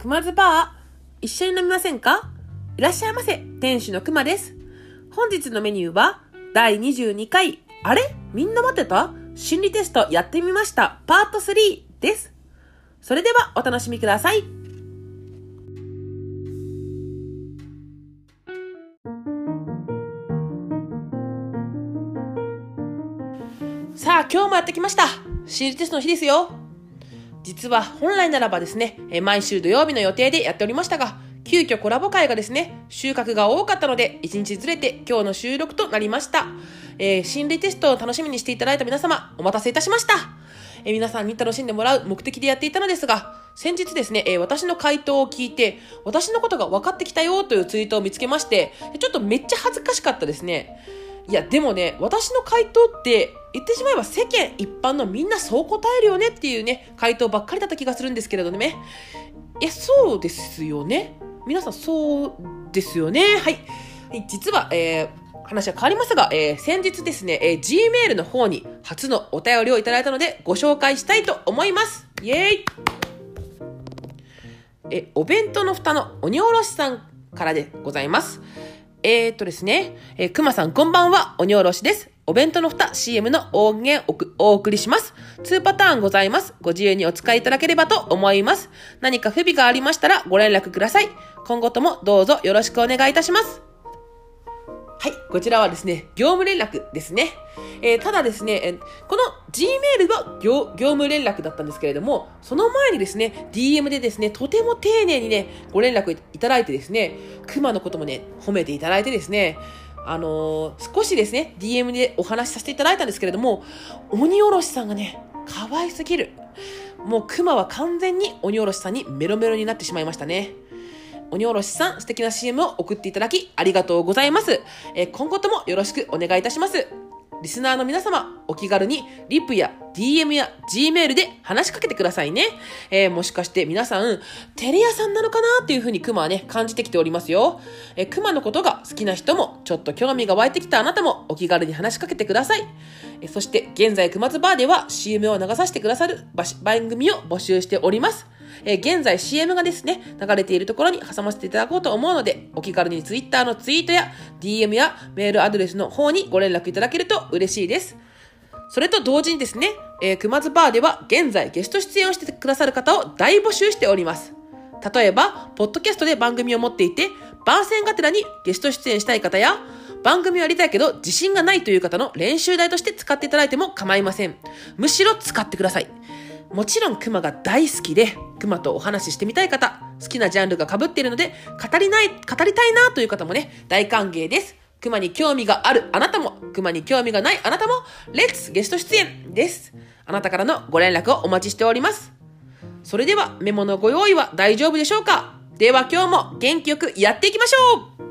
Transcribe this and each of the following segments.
熊津バー、一緒に飲みませんか？いらっしゃいませ、店主の熊です。本日のメニューは、第22回、あれ？みんな待ってた？心理テストやってみました、パート3です。それではお楽しみください。さあ、今日もやってきました。心理テストの日ですよ。実は本来ならばですね、毎週土曜日の予定でやっておりましたが、急遽コラボ会がですね、収穫が多かったので、1日ずれて今日の収録となりました。えー、心理テストを楽しみにしていただいた皆様、お待たせいたしました。えー、皆さんに楽しんでもらう目的でやっていたのですが、先日ですね、えー、私の回答を聞いて、私のことが分かってきたよというツイートを見つけまして、ちょっとめっちゃ恥ずかしかったですね。いや、でもね、私の回答って、言ってしまえば世間一般のみんなそう答えるよねっていうね、回答ばっかりだった気がするんですけれどね。いや、そうですよね。皆さんそうですよね。はい。実は、えー、話は変わりますが、えー、先日ですね、えー、Gmail の方に初のお便りをいただいたのでご紹介したいと思います。イェーイえ、お弁当の蓋の鬼おろしさんからでございます。えー、っとですね、えー、熊さんこんばんは、おにおろしです。お弁当の蓋 CM の音源をお送りします。2パターンございます。ご自由にお使いいただければと思います。何か不備がありましたらご連絡ください。今後ともどうぞよろしくお願いいたします。はい、こちらはですね、業務連絡ですね。えー、ただですね、この Gmail は業務連絡だったんですけれども、その前にですね、DM でですね、とても丁寧にね、ご連絡いただいてですね、熊のこともね、褒めていただいてですね、あのー、少しですね、DM でお話しさせていただいたんですけれども、鬼おろしさんがね、可愛すぎる。もう熊は完全に鬼おろしさんにメロメロになってしまいましたね。鬼おろしさん、素敵な CM を送っていただき、ありがとうございます。えー、今後ともよろしくお願いいたします。リスナーの皆様、お気軽にリプや DM や Gmail で話しかけてくださいね。えー、もしかして皆さん、テレ屋さんなのかなっていう風に熊はね、感じてきておりますよ。えー、熊のことが好きな人も、ちょっと興味が湧いてきたあなたも、お気軽に話しかけてください。えー、そして、現在熊津バーでは CM を流させてくださる番組を募集しております。えー、現在 CM がですね、流れているところに挟ませていただこうと思うので、お気軽に Twitter のツイートや DM やメールアドレスの方にご連絡いただけると嬉しいです。それと同時にですね、えー、熊津バーでは現在ゲスト出演をしてくださる方を大募集しております。例えば、ポッドキャストで番組を持っていて、番宣がてらにゲスト出演したい方や、番組をやりたいけど自信がないという方の練習台として使っていただいても構いません。むしろ使ってください。もちろん熊が大好きで、熊とお話ししてみたい方、好きなジャンルが被っているので、語りない、語りたいなという方もね、大歓迎です。熊に興味があるあなたも、熊に興味がないあなたも、レッツゲスト出演です。あなたからのご連絡をお待ちしております。それでは、メモのご用意は大丈夫でしょうか？では今日も元気よくやっていきましょう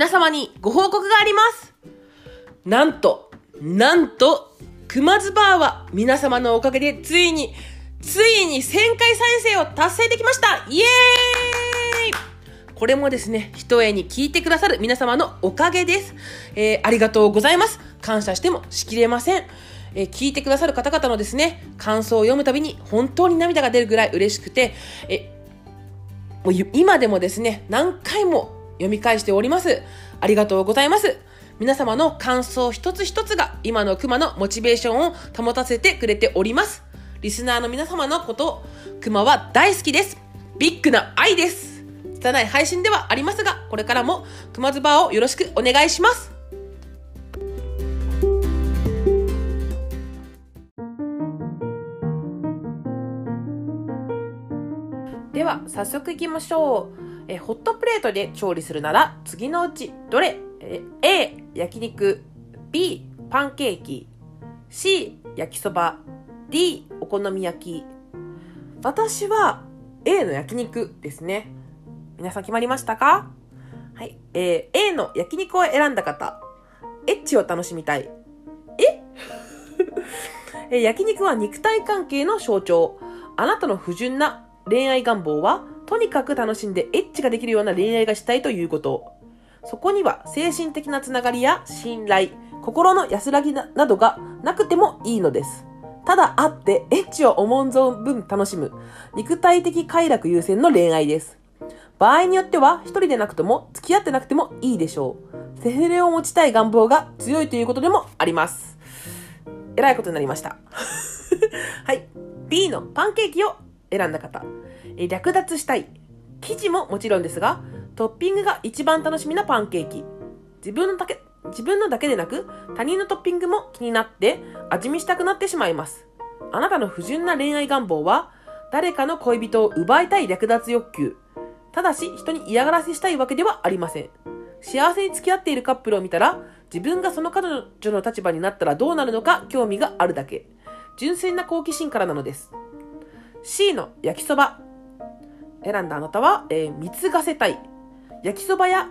皆様にご報告があります。なんと、なんと、熊津バーは皆様のおかげでついに、ついに1000回再生を達成できましたイエーイこれもですね、一重に聞いてくださる皆様のおかげです。えー、ありがとうございます。感謝してもしきれません。えー、聞いてくださる方々のですね、感想を読むたびに本当に涙が出るぐらい嬉しくて、え、もう今でもですね、何回も読み返しております。ありがとうございます。皆様の感想一つ一つが今の熊のモチベーションを保たせてくれております。リスナーの皆様のこと、熊は大好きです。ビッグな愛です。拙い配信ではありますが、これからも熊ズバーをよろしくお願いします。では、早速行きましょう。えホットプレートで調理するなら次のうちどれ？え ?A、焼肉 B、パンケーキ C、焼きそば D、お好み焼き私は A の焼肉ですね。皆さん決まりましたか？はい。えー、A の焼肉を選んだ方。エッチを楽しみたい。え？え焼肉は肉体関係の象徴。あなたの不純な恋愛願望は？とにかく楽しんでエッチができるような恋愛がしたいということ。そこには精神的なつながりや信頼、心の安らぎなどがなくてもいいのです。ただ会ってエッチを思う存分楽しむ、肉体的快楽優先の恋愛です。場合によっては、一人でなくとも、付き合ってなくてもいいでしょう。セフレを持ちたい願望が強いということでもあります。えらいことになりました。はい。B のパンケーキを選んだ方。略奪したい。生地ももちろんですが、トッピングが一番楽しみなパンケーキ。自分のだけ、自分のだけでなく、他人のトッピングも気になって味見したくなってしまいます。あなたの不純な恋愛願望は、誰かの恋人を奪いたい略奪欲求。ただし、人に嫌がらせしたいわけではありません。幸せに付き合っているカップルを見たら、自分がその彼女の立場になったらどうなるのか興味があるだけ。純粋な好奇心からなのです。C の焼きそば。選んだあなたは、えー、貢がせたい。焼きそばや、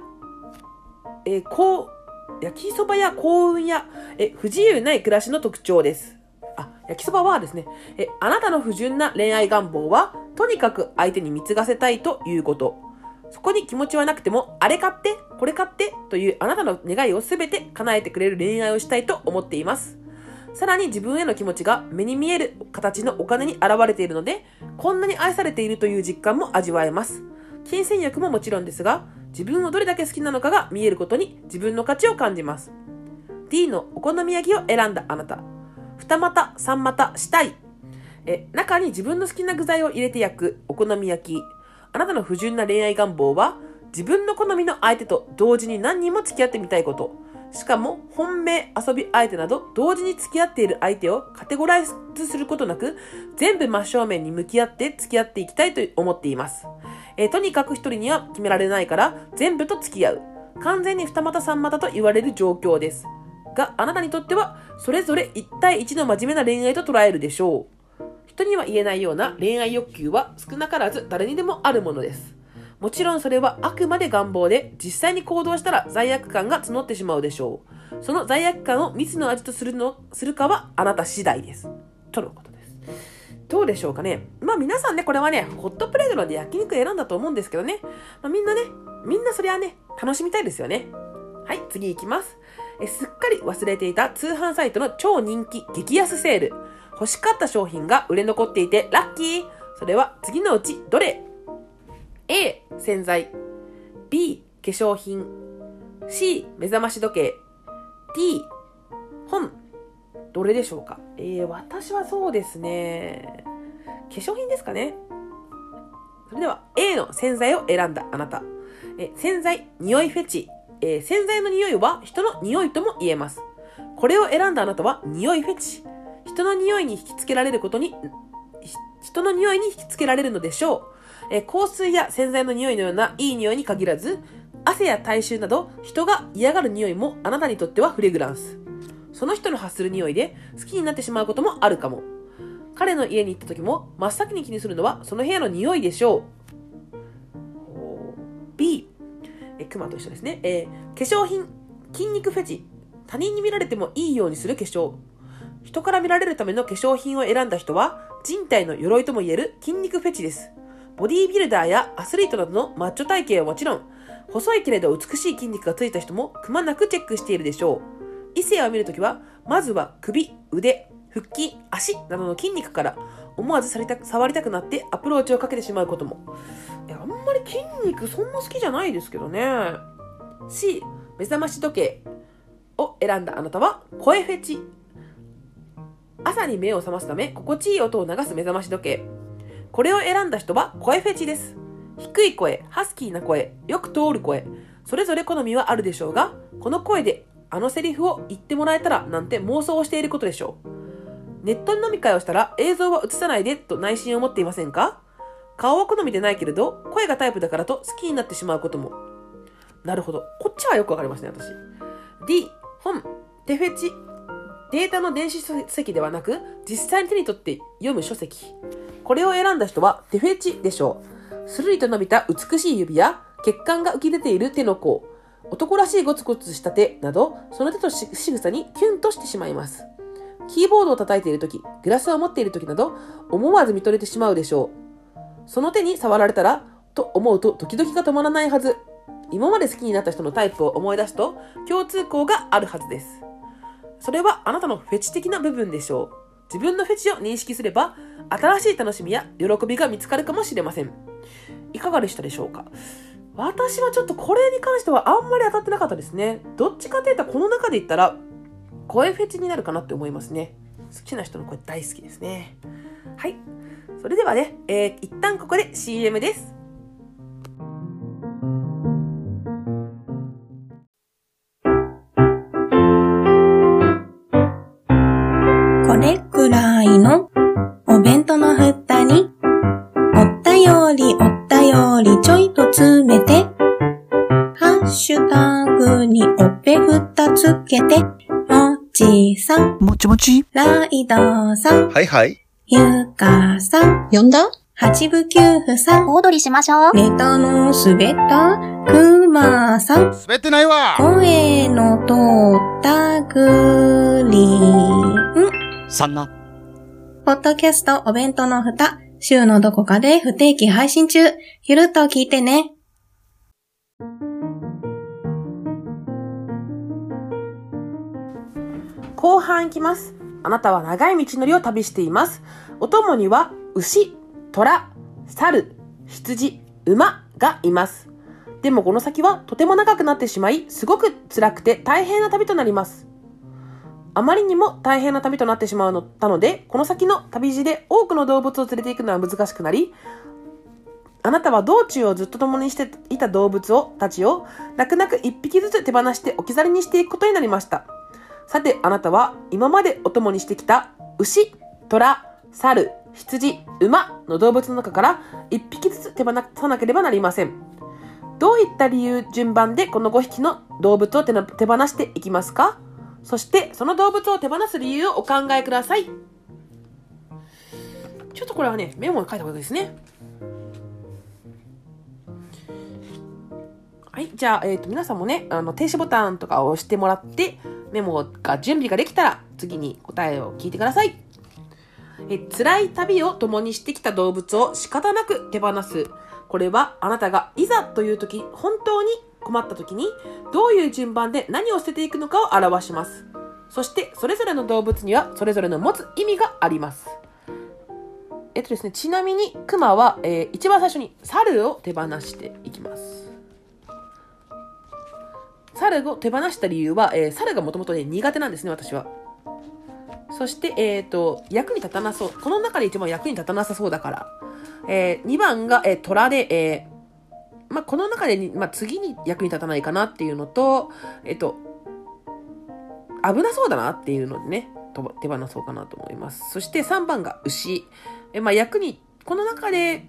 えー、こう、焼きそばや幸運や、え不自由ない暮らしの特徴です。あ、焼きそばはですね、えあなたの不純な恋愛願望は、とにかく相手に貢がせたいということ。そこに気持ちはなくても、あれ買って、これ買ってというあなたの願いを全て叶えてくれる恋愛をしたいと思っています。さらに自分への気持ちが目に見える形のお金に現れているので、こんなに愛されているという実感も味わえます。金銭欲ももちろんですが、自分をどれだけ好きなのかが見えることに自分の価値を感じます。D のお好み焼きを選んだあなた。二股、三股、したい。え、中に自分の好きな具材を入れて焼くお好み焼き。あなたの不純な恋愛願望は、自分の好みの相手と同時に何人も付き合ってみたいこと。しかも、本命、遊び相手など、同時に付き合っている相手をカテゴライズすることなく、全部真正面に向き合って付き合っていきたいと思っています。えー、とにかく一人には決められないから、全部と付き合う。完全に二股三股と言われる状況です。が、あなたにとっては、それぞれ一対一の真面目な恋愛と捉えるでしょう。人には言えないような恋愛欲求は少なからず誰にでもあるものです。もちろんそれはあくまで願望で、実際に行動したら罪悪感が募ってしまうでしょう。その罪悪感を蜜の味とするの、するかはあなた次第です。とのことです。どうでしょうかね。まあ皆さんね、これはね、ホットプレートので焼肉選んだと思うんですけどね。まあ、みんなね、みんなそれはね、楽しみたいですよね。はい、次行きます。えすっかり忘れていた通販サイトの超人気激安セール。欲しかった商品が売れ残っていてラッキーそれは次のうちどれ？?A、洗剤 B、化粧品 C、目覚まし時計 D、本どれでしょうか？えー、私はそうですね。化粧品ですかねそれでは A の洗剤を選んだあなた。え洗剤、匂いフェチ。えー、洗剤の匂いは人の匂いとも言えます。これを選んだあなたは匂いフェチ。人の匂いに引きつけられることに、人の匂いに引きつけられるのでしょう。え香水や洗剤の匂いのようないい匂いに限らず、汗や体臭など人が嫌がる匂いもあなたにとってはフレグランス。その人の発する匂いで好きになってしまうこともあるかも。彼の家に行った時も真っ先に気にするのはその部屋の匂いでしょう。B、えクマと一緒ですね。えー、化粧品、筋肉フェチ。他人に見られてもいいようにする化粧。人から見られるための化粧品を選んだ人は、人体の鎧とも言える筋肉フェチです。ボディービルダーやアスリートなどのマッチョ体型はもちろん、細いけれど美しい筋肉がついた人もくまなくチェックしているでしょう。異性を見るときは、まずは首、腕、腹筋、足などの筋肉から思わずさりた触りたくなってアプローチをかけてしまうことも。いや、あんまり筋肉そんな好きじゃないですけどね。C、目覚まし時計を選んだあなたは声フェチ。朝に目を覚ますため心地いい音を流す目覚まし時計。これを選んだ人は声フェチです。低い声、ハスキーな声、よく通る声、それぞれ好みはあるでしょうが、この声であのセリフを言ってもらえたらなんて妄想をしていることでしょう。ネットに飲み会をしたら映像は映さないでと内心を持っていませんか？顔は好みでないけれど、声がタイプだからと好きになってしまうことも。なるほど。こっちはよくわかりますね、私。D、本、手フェチ。データの電子書籍ではなく、実際に手に取って読む書籍。これを選んだ人は手フェチでしょう。スルリと伸びた美しい指や、血管が浮き出ている手の甲、男らしいゴツゴツした手など、その手と仕草にキュンとしてしまいます。キーボードを叩いている時、グラスを持っている時など、思わず見とれてしまうでしょう。その手に触られたら、と思うとドキドキが止まらないはず。今まで好きになった人のタイプを思い出すと共通項があるはずです。それはあなたのフェチ的な部分でしょう。自分のフェチを認識すれば新しい楽しみや喜びが見つかるかもしれません。いかがでしたでしょうか？私はちょっとこれに関してはあんまり当たってなかったですね。どっちかっていうとこの中で言ったら声フェチになるかなって思いますね。好きな人の声大好きですね。はい。それではね、えー、一旦ここで CM です。れくらいのお弁当の蓋に、おったよりおったよりちょいと詰めて、ハッシュタグにおっぺふたつけて、もちさん、もちもち、ライドさん、はいはい。ゆかさん、呼んだ？八部九夫さん、小躍りしましょう。ネタの滑ったくまさん、滑ってないわ声の通ったグリーン。さんな。ポッドキャストお弁当の蓋、週のどこかで不定期配信中。ゆるっと聞いてね。後半いきます。あなたは長い道のりを旅しています。お供には、牛、虎、猿、羊、馬がいます。でもこの先はとても長くなってしまい、すごく辛くて大変な旅となります。あまりにも大変な旅となってしまうのたので、この先の旅路で多くの動物を連れて行くのは難しくなり、あなたは道中をずっと共にしていた動物を、たちを、泣く泣く一匹ずつ手放して置き去りにしていくことになりました。さて、あなたは今までお供にしてきた牛、虎、猿、羊、馬の動物の中から1匹ずつ手放さなければなりません。どういった理由、順番でこの5匹の動物を手放していきますか？そしてその動物を手放す理由をお考えください。ちょっとこれはね、メモに書いた方がいいですね。はい。じゃあ、えっ、ー、と、皆さんもね、あの、停止ボタンとかを押してもらって、メモが準備ができたら次に答えを聞いてください。え辛い旅を共にしてきた動物を仕方なく手放す。これはあなたがいざという時、本当に困った時にどういう順番で何を捨てていくのかを表します。そしてそれぞれの動物にはそれぞれの持つ意味があります。えっとですね、ちなみにクマは、えー、一番最初に猿を手放していきます。猿を手放した理由は、えー、猿がもともとね、苦手なんですね、私は。そして、えっ、ー、と、役に立たなそう。この中で一番役に立たなさそうだから。えー、2番が、えー、虎で、えー、まあ、この中でに、まあ、次に役に立たないかなっていうのと、えっ、と、危なそうだなっていうのでね、手放そうかなと思います。そして3番が牛。えまあ、役に、この中で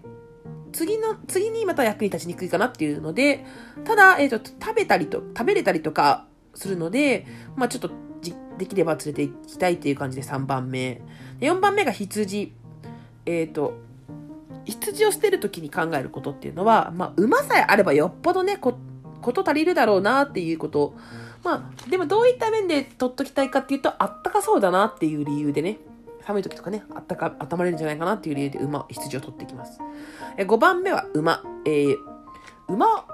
次の、次にまた役に立ちにくいかなっていうので、ただ、えっ、と、食べたりと、食べれたりとかするので、まあちょっと、できれば連れて行きたいっていう感じで3番目。4番目が羊。えっ、と、羊を捨てるときに考えることっていうのは、まあ、馬さえあればよっぽどね、こ、こと足りるだろうなっていうこと。まあ、でもどういった面で取っときたいかっていうと、あったかそうだなっていう理由でね、寒い時とかね、あったか、温まれるんじゃないかなっていう理由で馬、羊を取っていきます。え5番目は馬。えー、馬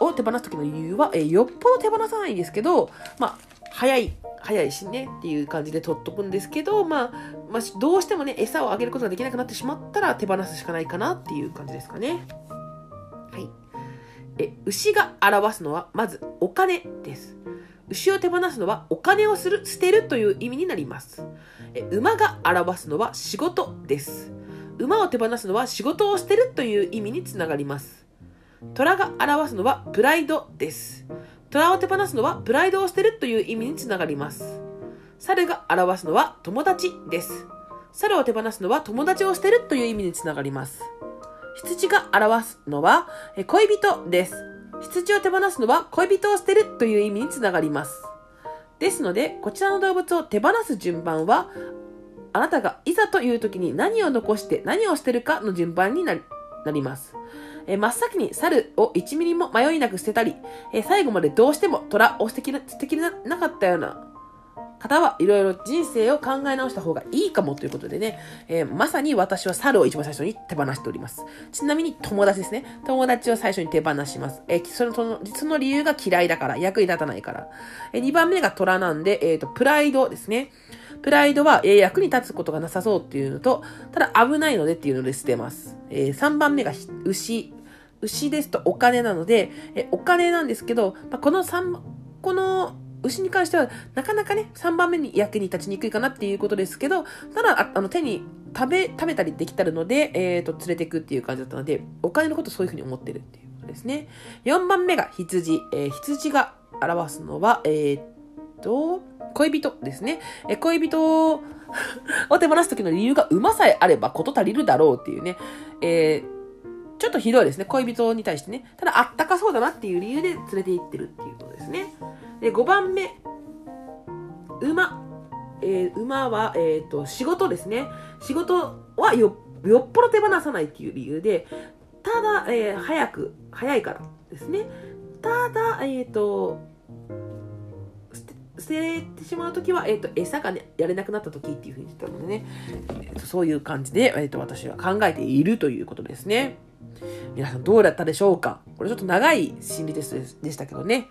を手放す時の理由は、えー、よっぽど手放さないんですけど、まあ、早い、早いしねっていう感じで取っとくんですけど、まあ、まあ、どうしてもね、餌をあげることができなくなってしまったら手放すしかないかなっていう感じですかね。はい。え、牛が表すのは、まず、お金です。牛を手放すのは、お金をする、捨てるという意味になります。え馬が表すのは、仕事です。馬を手放すのは仕事を捨てるという意味につながります。虎が表すのはプライドです。虎を手放すのはプライドを捨てるという意味につながります。猿が表すのは友達です。猿を手放すのは友達を捨てるという意味につながります。羊が表すのは恋人です。羊を手放すのは恋人を捨てるという意味につながります。ですので、こちらの動物を手放す順番は、あなたがいざという時に何を残して何を捨てるかの順番になります。え真っ先に猿を1ミリも迷いなく捨てたり、え最後までどうしても虎を捨てきな捨てきれなかったような方はいろいろ人生を考え直した方がいいかもということでね、えー、まさに私は猿を一番最初に手放しております。ちなみに友達ですね。友達を最初に手放します。えー、その、その、その理由が嫌いだから、役に立たないから。えー、2番目が虎なんで、えっ、と、プライドですね。プライドは、え、役に立つことがなさそうっていうのと、ただ危ないのでっていうので捨てます。え、3番目が牛。牛ですとお金なので、えお金なんですけど、まあ、この3、この牛に関しては、なかなかね、3番目に役に立ちにくいかなっていうことですけど、ただ、ああの、手に食べ、食べたりできたるので、えっ、ー、と、連れていくっていう感じだったので、お金のことそういうふうに思ってるっていうことですね。4番目が羊。えー、羊が表すのは、えー、っと、恋人ですね。え恋人を 手放す時の理由が馬さえあれば事足りるだろうっていうね。えーちょっとひどいですね。恋人に対してね。ただ、あったかそうだなっていう理由で連れて行ってるっていうことですね。で、5番目。馬。えー、馬は、えっ、ー、と、仕事ですね。仕事はよ、よっぽど手放さないっていう理由で、ただ、えー、早く、早いからですね。ただ、えっ、と、捨ててしまうときは、えっ、と、餌がね、やれなくなったときっていうふうに言ったのでね、えーと、そういう感じで、えっ、と、私は考えているということですね。皆さんどうだったでしょうか？これちょっと長い心理テストでしたけどね。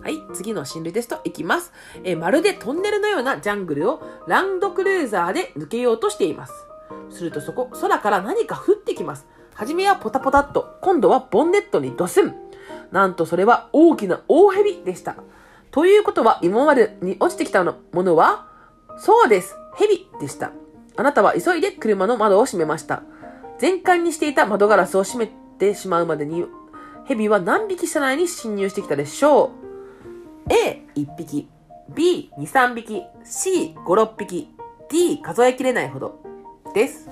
はい、次の心理テストいきます。えまるでトンネルのようなジャングルをランドクルーザーで抜けようとしています。するとそこ、空から何か降ってきます。はじめはポタポタっと、今度はボンネットにドスン。なんとそれは大きな大蛇でした。ということは今までに落ちてきたものは、そうです、蛇でした。あなたは急いで車の窓を閉めました。全開にしていた窓ガラスを閉めてしまうまでに、蛇は何匹車内に侵入してきたでしょう ?A、1匹。B、2、3匹。C、5、6匹。D、数えきれないほど。です。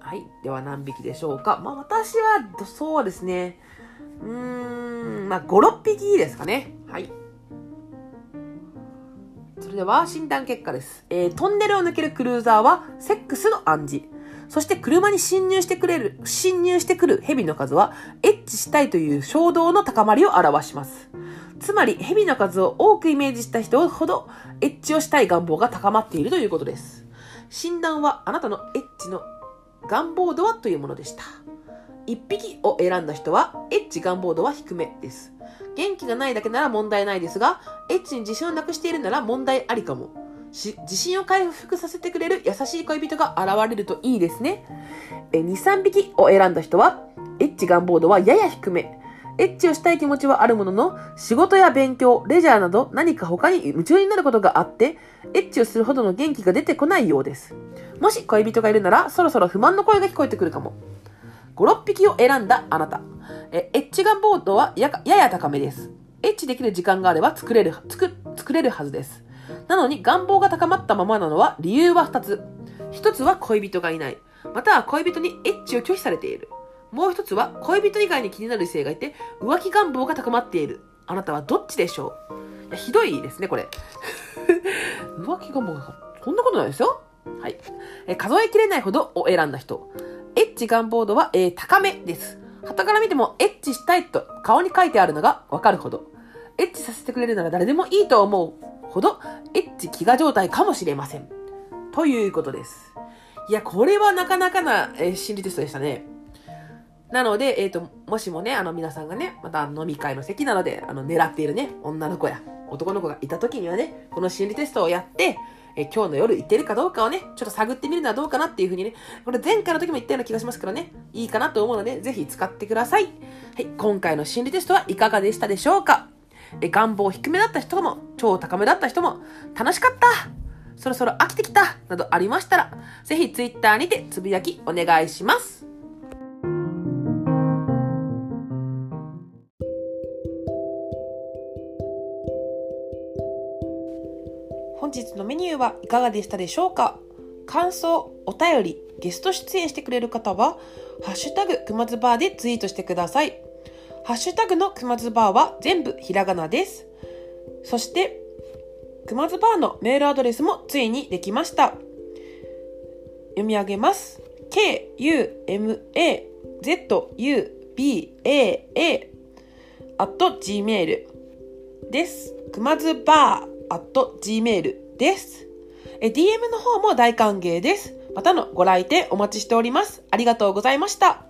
はい。では何匹でしょうか？まあ私は、そうですね。うーん、まあ5、6匹ですかね。はい。では診断結果です。えー、トンネルを抜けるクルーザーはセックスの暗示。そして車に侵入してくれる、侵入してくる蛇の数は、エッチしたいという衝動の高まりを表します。つまり、蛇の数を多くイメージした人ほど、エッチをしたい願望が高まっているということです。診断は、あなたのエッチの願望度はというものでした。1匹を選んだ人は、エッチ願望度は低めです。元気がないだけなら問題ないですが、エッチに自信をなくしているなら問題ありかも。自信を回復させてくれる優しい恋人が現れるといいですね。え2、3匹を選んだ人は、エッチ願望度はやや低め。エッチをしたい気持ちはあるものの、仕事や勉強、レジャーなど何か他に夢中になることがあって、エッチをするほどの元気が出てこないようです。もし恋人がいるなら、そろそろ不満の声が聞こえてくるかも。5、6匹を選んだあなた。え、エッジガンボードはややや高めです。エッチできる時間があれば作れる、作、作れるはずです。なのに願望が高まったままなのは理由は2つ。1つは恋人がいない。または恋人にエッチを拒否されている。もう1つは恋人以外に気になる異性がいて浮気願望が高まっている。あなたはどっちでしょう？いやひどいですね、これ。浮気願望が、そんなことないですよ。はい。え数えきれないほどを選んだ人。エッチ願望度は、えー、高めです。旗から見てもエッチしたいと顔に書いてあるのがわかるほど。エッチさせてくれるなら誰でもいいと思うほど、エッチ飢餓状態かもしれません。ということです。いや、これはなかなかな、えー、心理テストでしたね。なので、えっ、ー、と、もしもね、あの皆さんがね、また飲み会の席なので、あの狙っているね、女の子や男の子がいた時にはね、この心理テストをやって、え今日の夜行ってるかどうかをね、ちょっと探ってみるのはどうかなっていうふうにね、これ前回の時も言ったような気がしますからね、いいかなと思うので、ぜひ使ってください。はい、今回の心理テストはいかがでしたでしょうか？え願望低めだった人も、超高めだった人も、楽しかった？そろそろ飽きてきた？などありましたら、ぜひ Twitter にてつぶやきお願いします。のメニューはいかがでしたでしょうか？感想、お便り、ゲスト出演してくれる方は、ハッシュタグくまずバーでツイートしてください。ハッシュタグのくまずバーは全部ひらがなです。そして、くまずバーのメールアドレスもついにできました。読み上げます。k-u-m-a-z-u-b-a-a at gmail です。くまずバー at gmail です。え DM の方も大歓迎です。またのご来店お待ちしております。ありがとうございました。